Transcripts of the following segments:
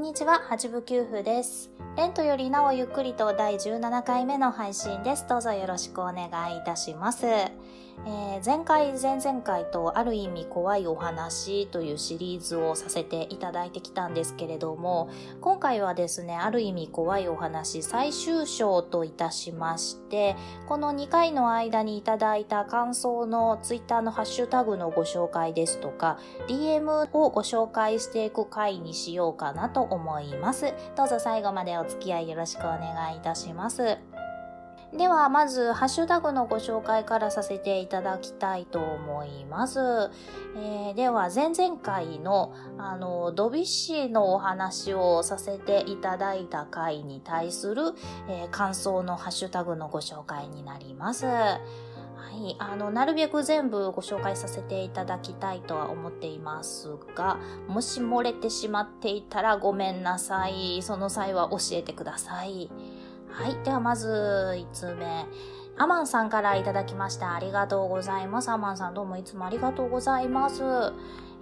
んにちは、八部九夫です。レントよりなおゆっくりと第17回目の配信です。どうぞよろしくお願いいたします。えー、前回、前々回とある意味怖いお話というシリーズをさせていただいてきたんですけれども、今回はですね、ある意味怖いお話最終章といたしまして、この2回の間にいただいた感想のツイッターのハッシュタグのご紹介ですとか、DM をご紹介していく回にしようかなと思います。どうぞ最後までお付き合いよろしくお願いいたします。では、まず、ハッシュタグのご紹介からさせていただきたいと思います。えー、では、前々回の、あの、ドビッシーのお話をさせていただいた回に対する、えー、感想のハッシュタグのご紹介になります。はい。あの、なるべく全部ご紹介させていただきたいとは思っていますが、もし漏れてしまっていたらごめんなさい。その際は教えてください。はい。ではまず、5つ目。アマンさんからいただきました。ありがとうございます。アマンさんどうもいつもありがとうございます。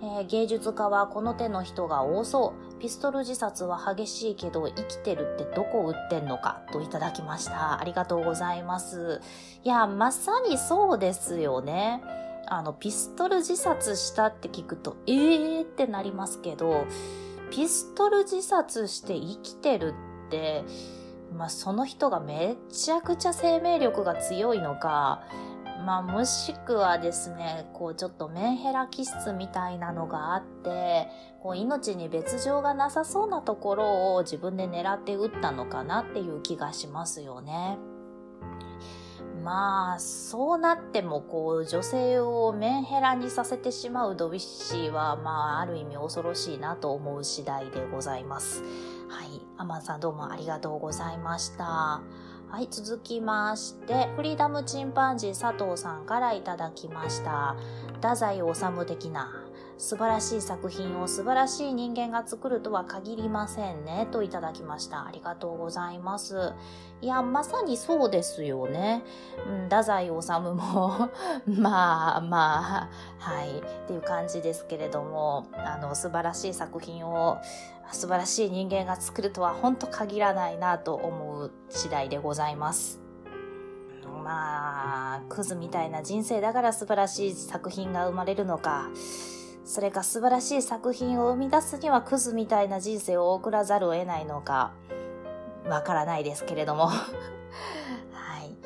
えー、芸術家はこの手の人が多そう。ピストル自殺は激しいけど生きてるってどこ打ってんのか？といただきました。ありがとうございます。いや、まさにそうですよね。あの、ピストル自殺したって聞くと、えーってなりますけど、ピストル自殺して生きてるって、まあ、その人がめちゃくちゃ生命力が強いのか、まあ、もしくはですね、こうちょっとメンヘラ気質みたいなのがあって、こう命に別状がなさそうなところを自分で狙って撃ったのかなっていう気がしますよね。まあ、そうなっても、こう、女性をメンヘラにさせてしまうドビッシーは、まあ、ある意味恐ろしいなと思う次第でございます。はい。アマンさんどうもありがとうございました。はい、続きまして、フリーダムチンパンジー佐藤さんからいただきました。太宰治的な素晴らしい作品を素晴らしい人間が作るとは限りませんね、といただきました。ありがとうございます。いや、まさにそうですよね。うん、太宰治も まあまあ、はい、っていう感じですけれども、あの、素晴らしい作品を、素晴らしい人間が作るとは本当限らないなと思う次第でございます。まあ、クズみたいな人生だから素晴らしい作品が生まれるのか、それか素晴らしい作品を生み出すにはクズみたいな人生を送らざるを得ないのか、わからないですけれども はい。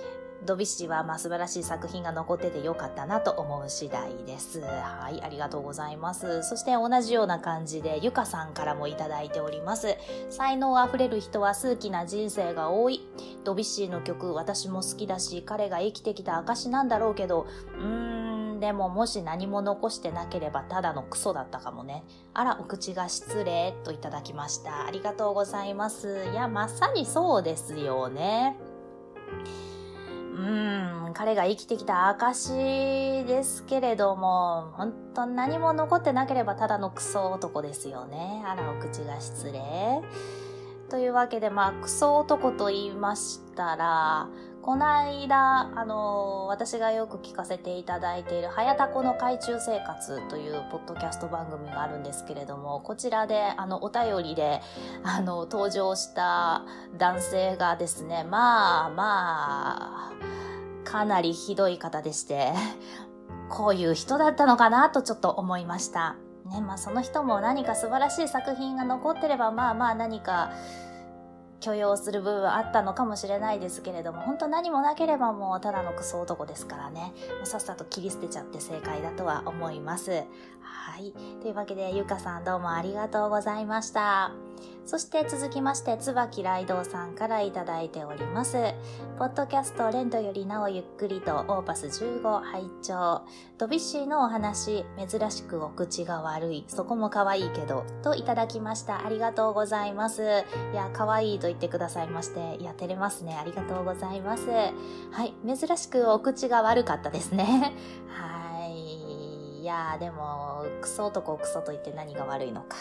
ドビッシーはまあ素晴らしい作品が残っててよかったなと思う次第です。はい、ありがとうございます。そして同じような感じでゆかさんからもいただいております。才能あふれる人は数奇な人生が多い。ドビッシーの曲私も好きだし、彼が生きてきた証なんだろうけど、うーん、でももし何も残してなければただのクソだったかもね。あら、お口が失礼といただきました。ありがとうございます。いや、まさにそうですよね。うん、彼が生きてきた証ですけれども、本当何も残ってなければただのクソ男ですよね。あら、お口が失礼。というわけで、まあ、クソ男と言いましたら、この間、あの、私がよく聞かせていただいている、はやたこの海中生活というポッドキャスト番組があるんですけれども、こちらで、あの、お便りで、あの、登場した男性がですね、まあまあ、かなりひどい方でして、こういう人だったのかなとちょっと思いました。ね、まあその人も何か素晴らしい作品が残ってれば、まあまあ何か、許容する部分あったのかもしれないですけれども、本当何もなければもうただのクソ男ですからね、もうさっさと切り捨てちゃって正解だとは思います。はい。というわけで、ゆかさんどうもありがとうございました。そして続きまして、椿雷道さんからいただいております。ポッドキャストレントよりなおゆっくりとオーパス15拝聴ドビッシーのお話、珍しくお口が悪い、そこも可愛いけど、といただきました。ありがとうございます。いや、可愛いと言ってくださいまして、いや、照れますね。ありがとうございます。はい、珍しくお口が悪かったですね。はい。いやでも、クソ男クソと言って何が悪いのか。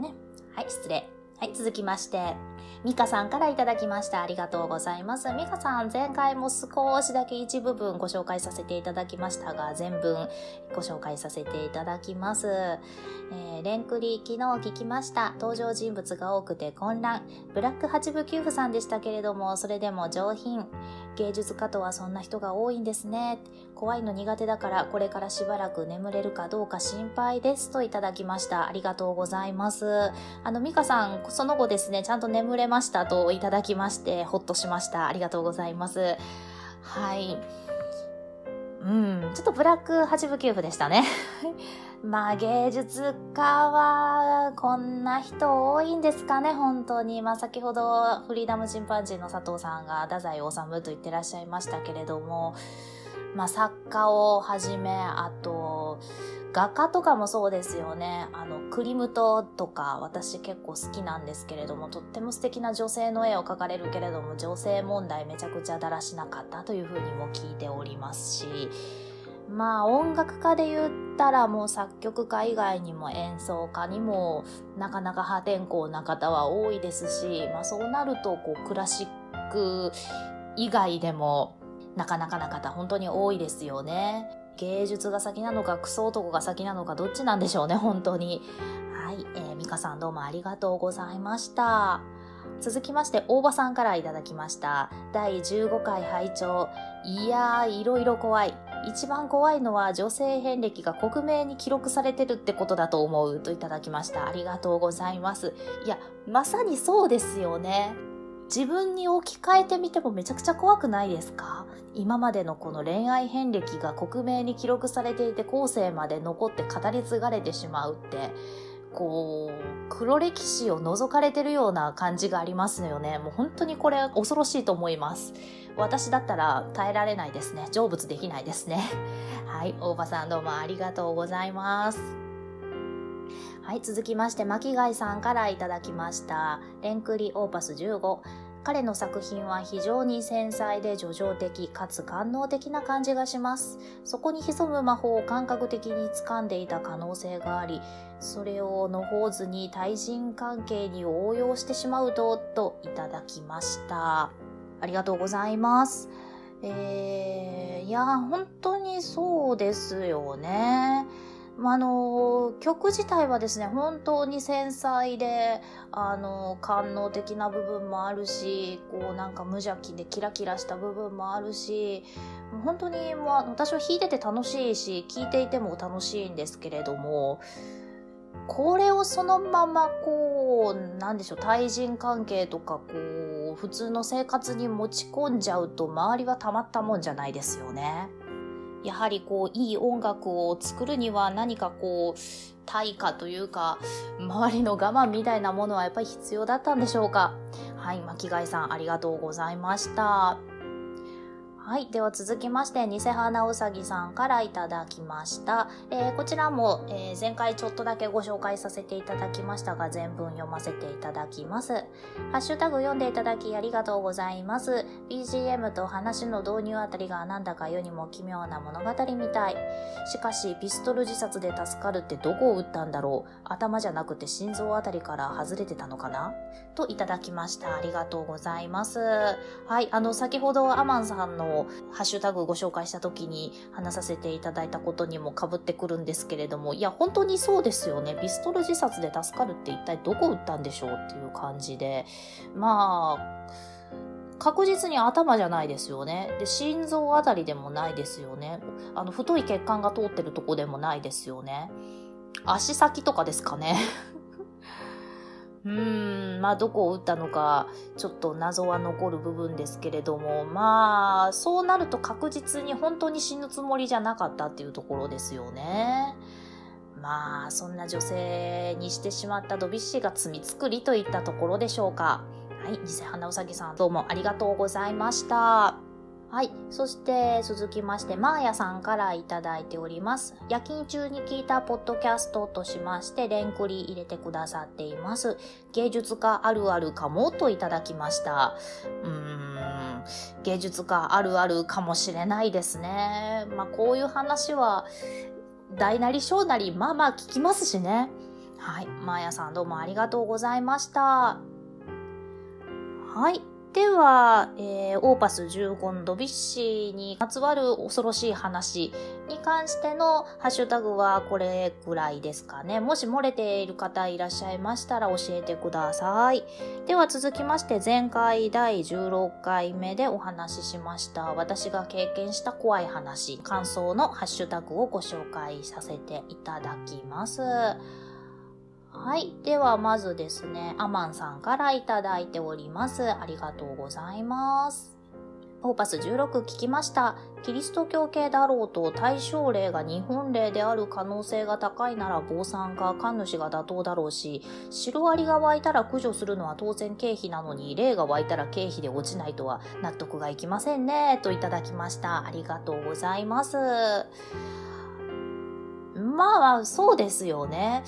ね。はい、失礼。はい、続きまして、ミカさんからいただきました。ありがとうございます。ミカさん、前回も少しだけ一部分ご紹介させていただきましたが、全文ご紹介させていただきます。えー、レンクリ、昨日聞きました。登場人物が多くて混乱。ブラック八部九夫さんでしたけれども、それでも上品。芸術家とはそんな人が多いんですね。怖いの苦手だからこれからしばらく眠れるかどうか心配ですといただきました。ありがとうございます。あの、ミカさん、その後ですね、ちゃんと眠れましたといただきまして、ほっとしました。ありがとうございます。はい。うん、ちょっとブラック八部九夫でしたね。まあ芸術家はこんな人多いんですかね、本当に。まあ先ほどフリーダムチンパンジーの佐藤さんが太宰治と言ってらっしゃいましたけれども、まあ作家をはじめ、あと、画家とかもそうですよね。あの、クリムトとか私結構好きなんですけれども、とっても素敵な女性の絵を描かれるけれども、女性問題めちゃくちゃだらしなかったというふうにも聞いておりますし、まあ音楽家で言ったらもう作曲家以外にも演奏家にもなかなか破天荒な方は多いですし、まあそうなるとこうクラシック以外でもなかなかな方本当に多いですよね。芸術が先なのかクソ男が先なのかどっちなんでしょうね、本当に。はい、えー、ミカさんどうもありがとうございました。続きまして、大場さんからいただきました。第15回拝聴いやー、いろいろ怖い。一番怖いのは女性遍歴が克明に記録されてるってことだと思うといただきました。ありがとうございます。いや、まさにそうですよね。自分に置き換えてみてもめちゃくちゃ怖くないですか？今までのこの恋愛遍歴が克明に記録されていて後世まで残って語り継がれてしまうって、こう、黒歴史を覗かれてるような感じがありますよね。もう本当にこれ恐ろしいと思います。私だったら耐えられないですね。成仏できないですね。はい、大場さんどうもありがとうございます。はい、続きまして、巻貝さんからいただきました。レンクリオーパス15。彼の作品は非常に繊細で叙情的かつ官能的な感じがします。そこに潜む魔法を感覚的に掴んでいた可能性があり、それをのほうずに対人関係に応用してしまうと、といただきました。ありがとうございます。えー、いや、本当にそうですよね。まあの、曲自体はですね、本当に繊細で、あの、官能的な部分もあるし、こうなんか無邪気でキラキラした部分もあるし、本当にもう私は弾いてて楽しいし、聴いていても楽しいんですけれども、これをそのままこう、なんでしょう、対人関係とかこう、普通の生活に持ち込んじゃうと周りはたまったもんじゃないですよね。やはりこう、いい音楽を作るには何かこう、対価というか、周りの我慢みたいなものはやっぱり必要だったんでしょうか？はい、巻貝さんありがとうございました。はい。では続きまして、偽花うさぎさんからいただきました。えー、こちらも、えー、前回ちょっとだけご紹介させていただきましたが、全文読ませていただきます。ハッシュタグ読んでいただきありがとうございます。BGM と話の導入あたりがなんだか世にも奇妙な物語みたい。しかし、ピストル自殺で助かるってどこを撃ったんだろう頭じゃなくて心臓あたりから外れてたのかなといただきました。ありがとうございます。はい。あの、先ほどアマンさんのハッシュタグご紹介した時に話させていただいたことにも被ってくるんですけれども、いや、本当にそうですよね。ピストル自殺で助かるって一体どこ撃ったんでしょうっていう感じで。まあ、確実に頭じゃないですよね。で、心臓あたりでもないですよね。あの、太い血管が通ってるとこでもないですよね。足先とかですかね。うん、まあどこを打ったのかちょっと謎は残る部分ですけれども、まあそうなると確実に本当に死ぬつもりじゃなかったっていうところですよね。まあ、そんな女性にしてしまったドビュッシーが罪作りといったところでしょうか。はい、偽花うさぎさんどうもありがとうございました。はい。そして、続きまして、マーヤさんからいただいております。夜勤中に聞いたポッドキャストとしまして、レンクリ入れてくださっています。芸術家あるあるかもといただきました。うーん、芸術家あるあるかもしれないですね。まあ、こういう話は、大なり小なり、まあまあ聞きますしね。はい。マーヤさんどうもありがとうございました。はい。では、えー、オーパス15のドビッシーにまつわる恐ろしい話に関してのハッシュタグはこれくらいですかね。もし漏れている方いらっしゃいましたら教えてください。では続きまして前回第16回目でお話ししました私が経験した怖い話、感想のハッシュタグをご紹介させていただきます。はい。では、まずですね、アマンさんからいただいております。ありがとうございます。オーパス16聞きました。キリスト教系だろうと対象例が日本例である可能性が高いなら坊さんか神主が妥当だろうし、シロアリが湧いたら駆除するのは当然経費なのに、霊が湧いたら経費で落ちないとは納得がいきませんね。といただきました。ありがとうございます。まあ、そうですよね。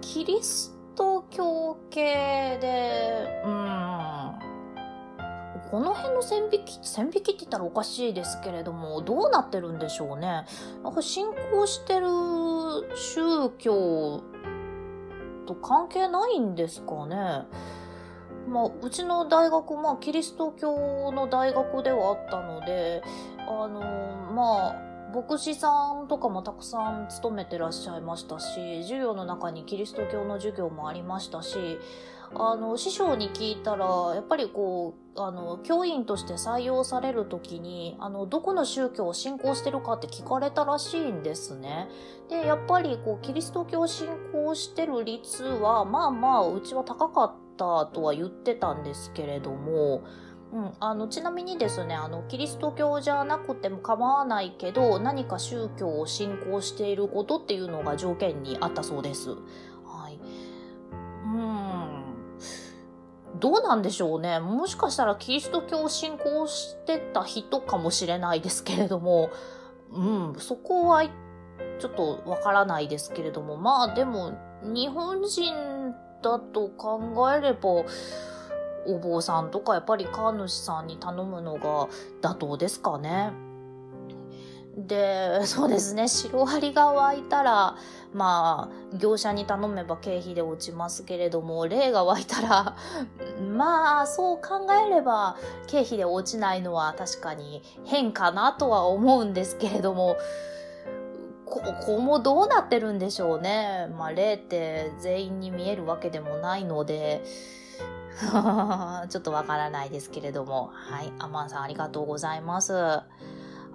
キリスト教系で、うん、この辺の線引き、線引きって言ったらおかしいですけれども、どうなってるんでしょうね。なんか信仰してる宗教と関係ないんですかね。まあ、うちの大学、まあ、キリスト教の大学ではあったので、あの、まあ、牧師さんとかもたくさん勤めてらっしゃいましたし、授業の中にキリスト教の授業もありましたし、あの、師匠に聞いたら、やっぱりこう、あの、教員として採用されるときに、あの、どこの宗教を信仰してるかって聞かれたらしいんですね。で、やっぱりこう、キリスト教を信仰してる率は、まあまあ、うちは高かったとは言ってたんですけれども、うん、あのちなみにですねあのキリスト教じゃなくても構わないけど何か宗教を信仰していることっていうのが条件にあったそうです。はい、うん。どうなんでしょうね。もしかしたらキリスト教を信仰してた人かもしれないですけれども、うん、そこはちょっとわからないですけれども。まあでも日本人だと考えればお坊さんとかやっぱり神主さんに頼むのが妥当ですかね。で、そうですね、シロアリが湧いたら、まあ、業者に頼めば経費で落ちますけれども、霊が湧いたら、まあ、そう考えれば経費で落ちないのは確かに変かなとは思うんですけれども、ここもどうなってるんでしょうね。まあ、霊って全員に見えるわけでもないので、ちょっとわからないですけれども。はい。アマンさんありがとうございます。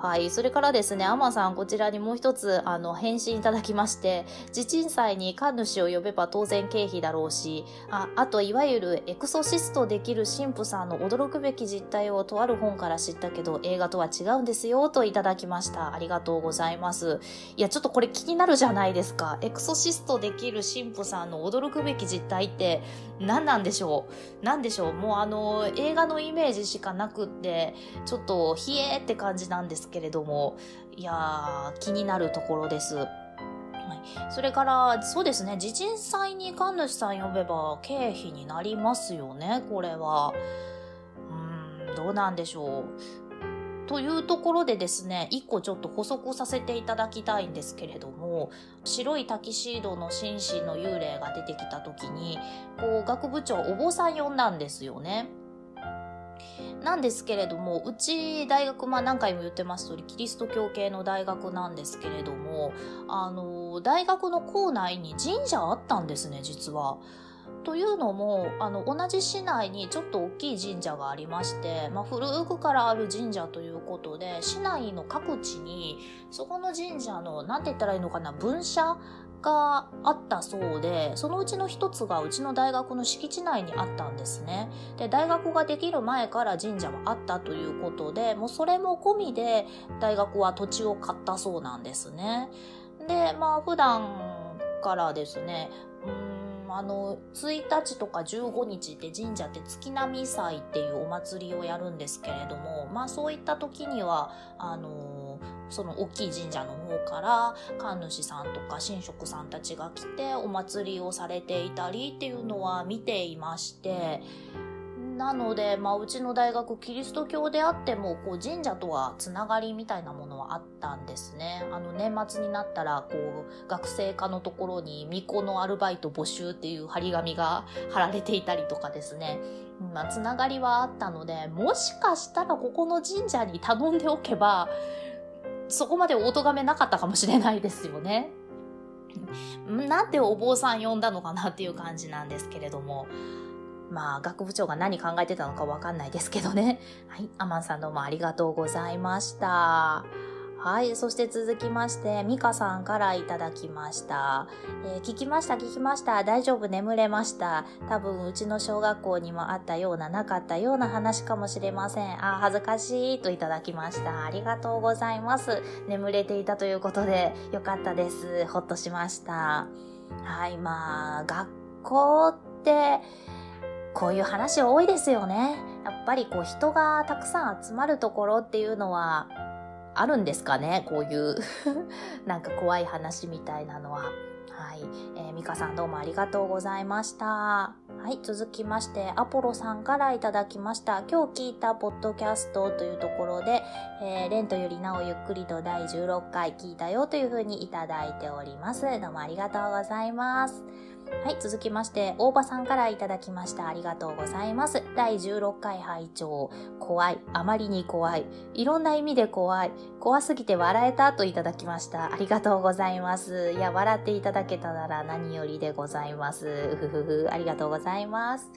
はい。それからですね、アマさん、こちらにもう一つ、あの、返信いただきまして、地鎮祭に神主を呼べば当然経費だろうし、あ、あと、いわゆるエクソシストできる神父さんの驚くべき実態をとある本から知ったけど、映画とは違うんですよ、といただきました。ありがとうございます。いや、ちょっとこれ気になるじゃないですか。エクソシストできる神父さんの驚くべき実態って何なんでしょう？何でしょう？もうあの、映画のイメージしかなくって、ちょっと、冷えって感じなんですけれども、いやー、気になるところです。はい、それから、そうですね、地鎮祭に神主さん呼べば経費になりますよね、これは。うーん、どうなんでしょう。というところでですね、一個ちょっと補足させていただきたいんですけれども、白いタキシードの紳士の幽霊が出てきた時に、こう、学部長お坊さん呼んだんですよね。なんですけれども、うち大学、まあ何回も言ってます通り、キリスト教系の大学なんですけれども、あの、大学の校内に神社あったんですね、実は。というのも、あの、同じ市内にちょっと大きい神社がありまして、まあ、古くからある神社ということで、市内の各地に、そこの神社の、なんて言ったらいいのかな、分社があったそうで、そのうちの一つがうちの大学の敷地内にあったんですね。で、大学ができる前から神社はあったということで、もうそれも込みで大学は土地を買ったそうなんですね。で、まあ普段からですね、うんあの、1日とか15日って神社って月並祭っていうお祭りをやるんですけれども、まあそういった時には、あの、その大きい神社の方から神主さんとか神職さんたちが来てお祭りをされていたりっていうのは見ていまして、なので、まあ、うちの大学キリスト教であってもこう神社とはつながりみたいなものはあったんですね。あの年末になったらこう学生課のところに巫女のアルバイト募集っていう張り紙が貼られていたりとかですね。まあ、つながりはあったのでもしかしたらここの神社に頼んでおけばそこまでお咎めなかったかもしれないですよね。なんでお坊さん呼んだのかなっていう感じなんですけれども。まあ、学部長が何考えてたのかわかんないですけどね。はい。アマンさんどうもありがとうございました。はい。そして続きまして、ミカさんからいただきました。えー、聞きました、聞きました。大丈夫、眠れました。多分、うちの小学校にもあったような、なかったような話かもしれません。あ、恥ずかしいといただきました。ありがとうございます。眠れていたということで、よかったです。ほっとしました。はい。まあ、学校って、こういう話多いですよね。やっぱりこう人がたくさん集まるところっていうのはあるんですかね？こういう なんか怖い話みたいなのは。はい。えー、ミカさんどうもありがとうございました。はい。続きまして、アポロさんからいただきました。今日聞いたポッドキャストというところで、えー、レントよりなおゆっくりと第16回聞いたよというふうにいただいております。どうもありがとうございます。はい、続きまして、大場さんからいただきました。ありがとうございます。第16回拝聴怖い。あまりに怖い。いろんな意味で怖い。怖すぎて笑えたといただきました。ありがとうございます。いや、笑っていただけたなら何よりでございます。うふふふ。ありがとうございます。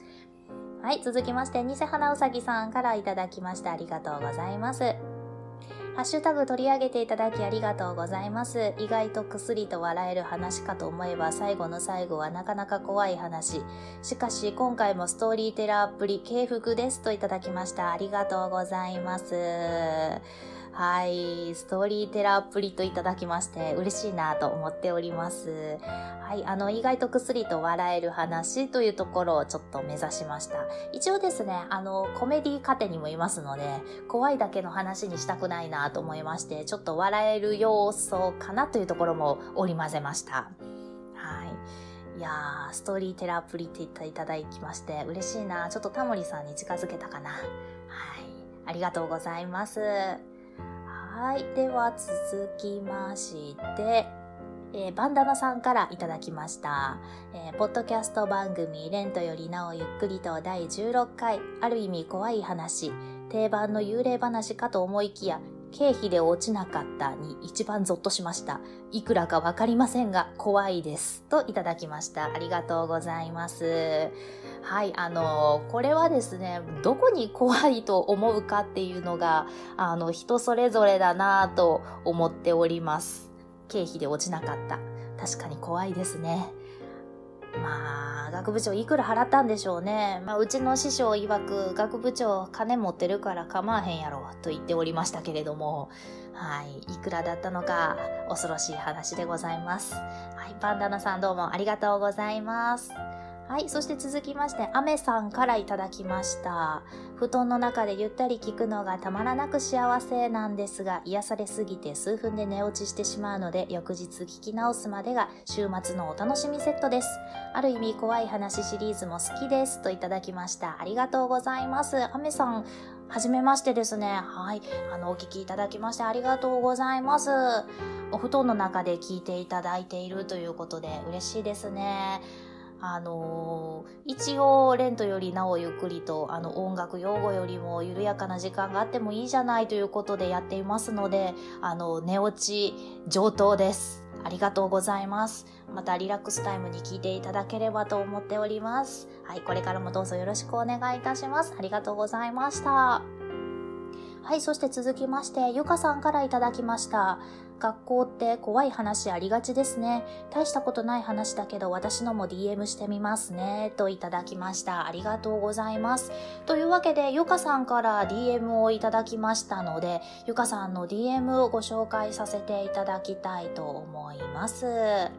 はい、続きまして、偽花うさぎさんからいただきました。ありがとうございます。ハッシュタグ取り上げていただきありがとうございます。意外と薬と笑える話かと思えば最後の最後はなかなか怖い話。しかし今回もストーリーテラーアプリ軽服ですといただきました。ありがとうございます。はい、ストーリーテラープリといただきまして嬉しいなと思っております。はい、あの、意外と薬と笑える話というところをちょっと目指しました。一応ですね、あの、コメディカテにもいますので、怖いだけの話にしたくないなと思いまして、ちょっと笑える要素かなというところも織り交ぜました。はい。いやー、ストーリーテラープリって言っていただきまして嬉しいな。ちょっとタモリさんに近づけたかな。はい。ありがとうございます。はい。では続きまして、えー、バンダナさんからいただきました。えー、ポッドキャスト番組、レントよりなおゆっくりと第16回、ある意味怖い話、定番の幽霊話かと思いきや、経費で落ちなかったに一番ゾッとしました。いくらかわかりませんが、怖いです。といただきました。ありがとうございます。はい、あの、これはですね、どこに怖いと思うかっていうのが、あの、人それぞれだなと思っております。経費で落ちなかった。確かに怖いですね。まあ、学部長いくら払ったんでしょうね。まあ、うちの師匠曰く、学部長金持ってるから構わへんやろ、と言っておりましたけれども、はい、いくらだったのか、恐ろしい話でございます。はい、バンダナさんどうもありがとうございます。はい。そして続きまして、アメさんからいただきました。布団の中でゆったり聞くのがたまらなく幸せなんですが、癒されすぎて数分で寝落ちしてしまうので、翌日聞き直すまでが週末のお楽しみセットです。ある意味怖い話シリーズも好きです。といただきました。ありがとうございます。アメさん、はじめましてですね。はい。あの、お聞きいただきましてありがとうございます。お布団の中で聞いていただいているということで嬉しいですね。あのー、一応レントよりなおゆっくりとあの音楽用語よりも緩やかな時間があってもいいじゃないということでやっていますのであの寝落ち上等です。ありがとうございます。またリラックスタイムに聞いていただければと思っております。はいこれからもどうぞよろしくお願いいたします。ありがとうございました。はい、そして続きまして、ゆかさんからいただきました。学校って怖い話ありがちですね。大したことない話だけど私のも DM してみますね。といただきました。ありがとうございます。というわけで、ゆかさんから DM をいただきましたので、ゆかさんの DM をご紹介させていただきたいと思います。は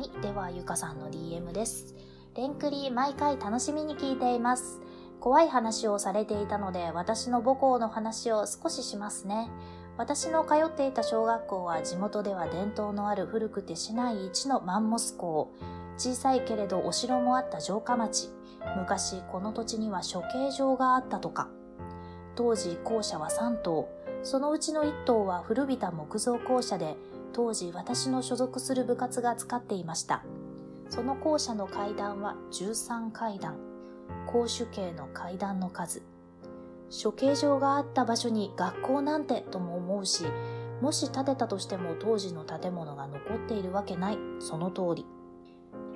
い。では、ゆかさんの DM です。レンクリ毎回楽しみに聞いています。怖い話をされていたので、私の母校の話を少ししますね。私の通っていた小学校は地元では伝統のある古くて市内一のマンモス校。小さいけれどお城もあった城下町。昔この土地には処刑場があったとか。当時校舎は3棟。そのうちの1棟は古びた木造校舎で、当時私の所属する部活が使っていました。その校舎の階段は13階段。公主系の階段の数。処刑場があった場所に学校なんてとも思うし、もし建てたとしても当時の建物が残っているわけない、その通り。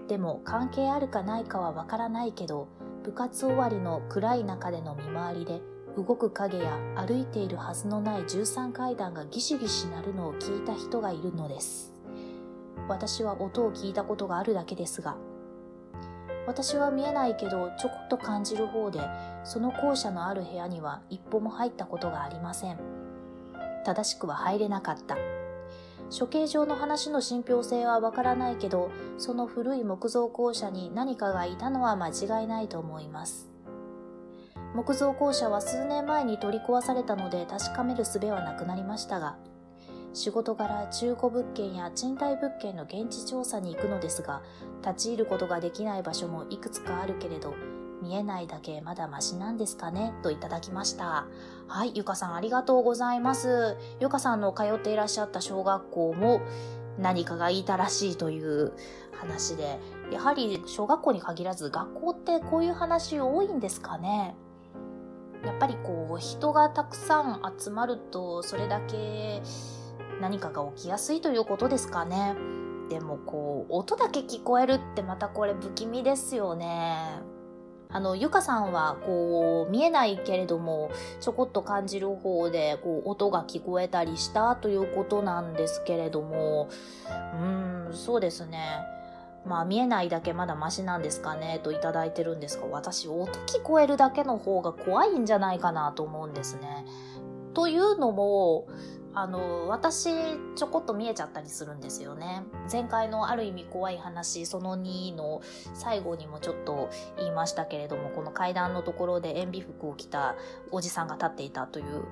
でも関係あるかないかはわからないけど、部活終わりの暗い中での見回りで、動く影や歩いているはずのない13階段がギシギシ鳴るのを聞いた人がいるのです。私は音を聞いたことがあるだけですが、私は見えないけどちょこっと感じる方で、その校舎のある部屋には一歩も入ったことがありません。正しくは入れなかった。処刑場の話の信憑性はわからないけど、その古い木造校舎に何かがいたのは間違いないと思います。木造校舎は数年前に取り壊されたので確かめる術はなくなりましたが、仕事柄中古物件や賃貸物件の現地調査に行くのですが、立ち入ることができない場所もいくつかあるけれど、見えないだけまだマシなんですかね？といただきました。はい、ゆかさんありがとうございます。ゆかさんの通っていらっしゃった小学校も何かがいたらしいという話で、やはり小学校に限らず学校ってこういう話多いんですかね？やっぱりこう人がたくさん集まるとそれだけ何かが起きやすいということですかね。でもこう、音だけ聞こえるってまたこれ不気味ですよね。あの、ゆかさんは、こう、見えないけれども、ちょこっと感じる方で、こう、音が聞こえたりしたということなんですけれども、うーん、そうですね。まあ、見えないだけまだマシなんですかね、といただいてるんですが、私、音聞こえるだけの方が怖いんじゃないかなと思うんですね。というのも、あの、私、ちょこっと見えちゃったりするんですよね。前回のある意味怖い話、その2の最後にもちょっと言いましたけれども、この階段のところで塩ビ服を着たおじさんが立っていたという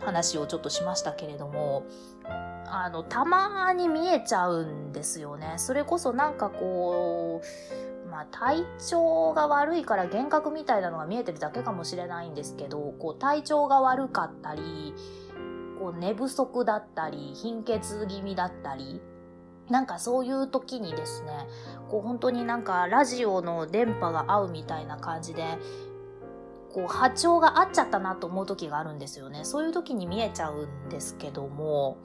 話をちょっとしましたけれども、あの、たまに見えちゃうんですよね。それこそなんかこう、まあ、体調が悪いから幻覚みたいなのが見えてるだけかもしれないんですけど、こう体調が悪かったり、こう寝不足だったり、貧血気味だったり、なんかそういう時にですね、こう本当になんかラジオの電波が合うみたいな感じで、こう波長が合っちゃったなと思う時があるんですよね。そういう時に見えちゃうんですけども、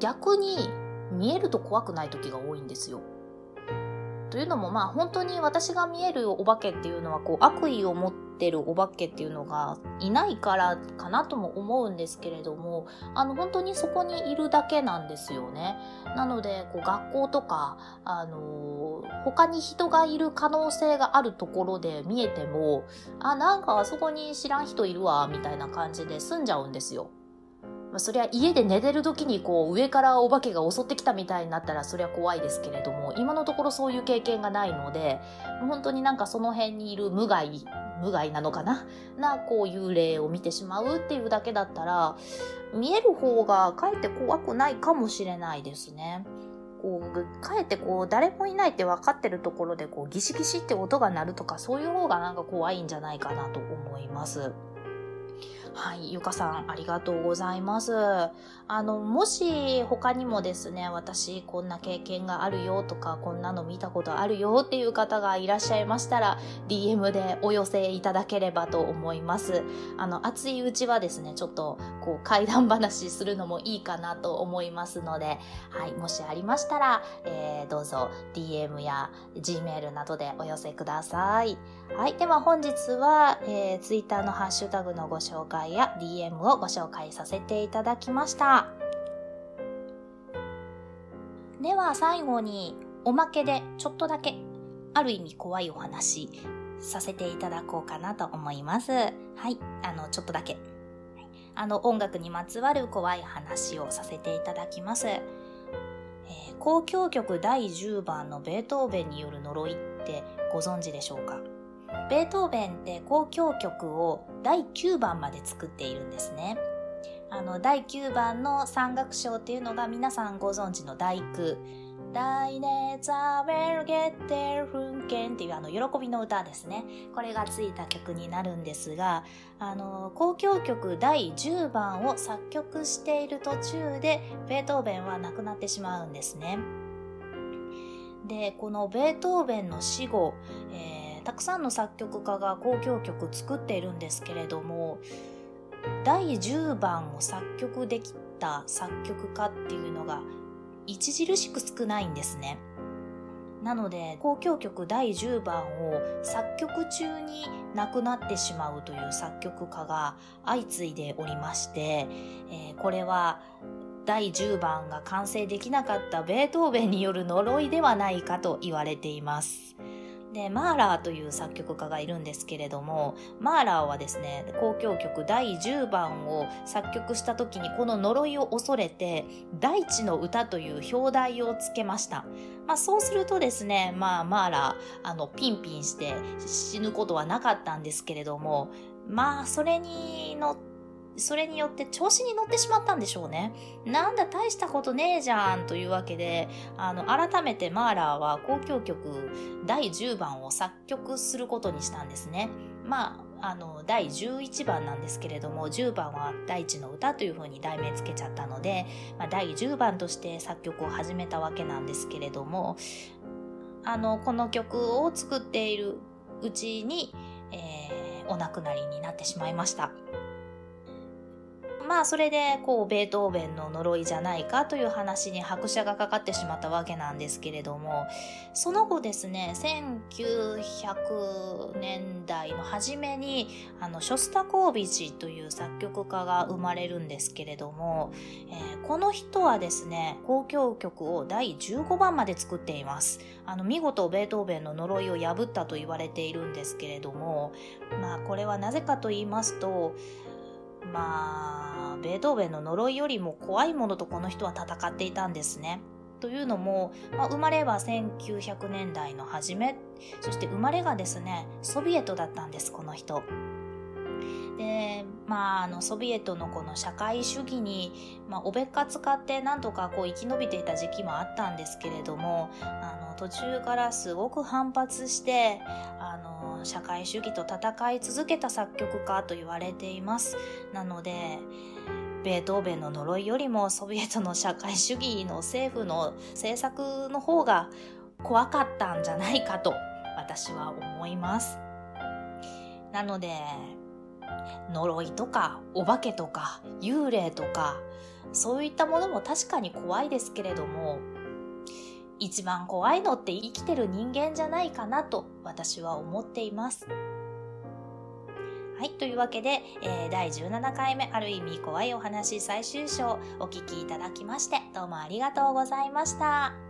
逆に見えると怖くない時が多いんですよ。というのもまあ本当に私が見えるお化けっていうのはこう悪意を持っててるお化けっていうのがいないからかなとも思うんですけれどもあの本当にそこにいるだけなんですよね。なのでこう学校とかあの他に人がいる可能性があるところで見えてもあなんかあそこに知らん人いるわみたいな感じで済んじゃうんですよ。まあ、そりゃ家で寝てる時にこう上からお化けが襲ってきたみたいになったらそりゃ怖いですけれども今のところそういう経験がないので本当になんかその辺にいる無害無害なのかな？なこう幽霊を見てしまうっていうだけだったら見える方がかえって怖くないかもしれないですね。こう、かえってこう、誰もいないって分かってるところで、こう、ギシギシって音が鳴るとか、そういう方がなんか怖いんじゃないかなと思います。はい、ゆかさん、ありがとうございます。あの、もし他にもですね、私こんな経験があるよとか、こんなの見たことあるよっていう方がいらっしゃいましたら、DM でお寄せいただければと思います。あの、熱いうちはですね、ちょっと、こう、怪談話するのもいいかなと思いますので、はい、もしありましたら、えー、どうぞ DM や Gmail などでお寄せください。はい、では本日は、えー、Twitter のハッシュタグのご紹介介や DM をご紹介させていただきました。では最後におまけでちょっとだけある意味怖いお話させていただこうかなと思います。はい、あの、ちょっとだけ。あの、音楽にまつわる怖い話をさせていただきます。ええー、交響曲第10番のベートーベンによる呪いってご存知でしょうか？ベートーベンって交響曲を第9番まで作っているんですね。あの、第9番の山岳賞っていうのが皆さんご存知の第九。来年ザベルゲッテルフンケンっていうあの、喜びの歌ですね。これがついた曲になるんですが、あの、交響曲第10番を作曲している途中で、ベートーベンは亡くなってしまうんですね。で、このベートーベンの死後、えー、たくさんの作曲家が交響曲作っているんですけれども、第10番を作曲できた作曲家っていうのが著しく少ないんですね。なので、交響曲第10番を作曲中に亡くなってしまうという作曲家が相次いでおりまして、えー、これは第10番が完成できなかったベートーベンによる呪いではないかと言われています。で、マーラーという作曲家がいるんですけれども、マーラーはですね、交響曲第10番を作曲した時にこの呪いを恐れて、大地の歌という表題をつけました。まあそうするとですね、まあマーラー、あの、ピンピンして死ぬことはなかったんですけれども、まあそれに乗って、それによって調子に乗ってしまったんでしょうね。なんだ大したことねえじゃんというわけで、あの、改めてマーラーは交響曲第10番を作曲することにしたんですね。まあ、あの、第11番なんですけれども、10番は大地の歌というふうに題名つけちゃったので、まあ、第10番として作曲を始めたわけなんですけれども、あの、この曲を作っているうちに、えー、お亡くなりになってしまいました。まあそれでこうベートーベンの呪いじゃないかという話に拍車がかかってしまったわけなんですけれどもその後ですね1900年代の初めにあのショスタコービチという作曲家が生まれるんですけれども、えー、この人はですね交響曲を第15番まで作っています。あの見事ベートーベンの呪いを破ったと言われているんですけれどもまあこれはなぜかと言いますとまあ、ベートーベンの呪いよりも怖いものとこの人は戦っていたんですね。というのも、まあ、生まれは1900年代の初め、そして生まれがですね、ソビエトだったんです、この人。で、まあ、あの、ソビエトのこの社会主義に、まあ、おべっか使ってなんとかこう生き延びていた時期もあったんですけれども、あの、途中からすごく反発して、あの、社会主義と戦い続けた作曲家と言われています。なので、ベートーベンの呪いよりもソビエトの社会主義の政府の政策の方が怖かったんじゃないかと私は思います。なので、呪いとかお化けとか幽霊とかそういったものも確かに怖いですけれども一番怖いのって生きてる人間じゃないかなと私は思っています。はい。というわけで、えー、第17回目、ある意味怖いお話最終章、お聞きいただきまして、どうもありがとうございました。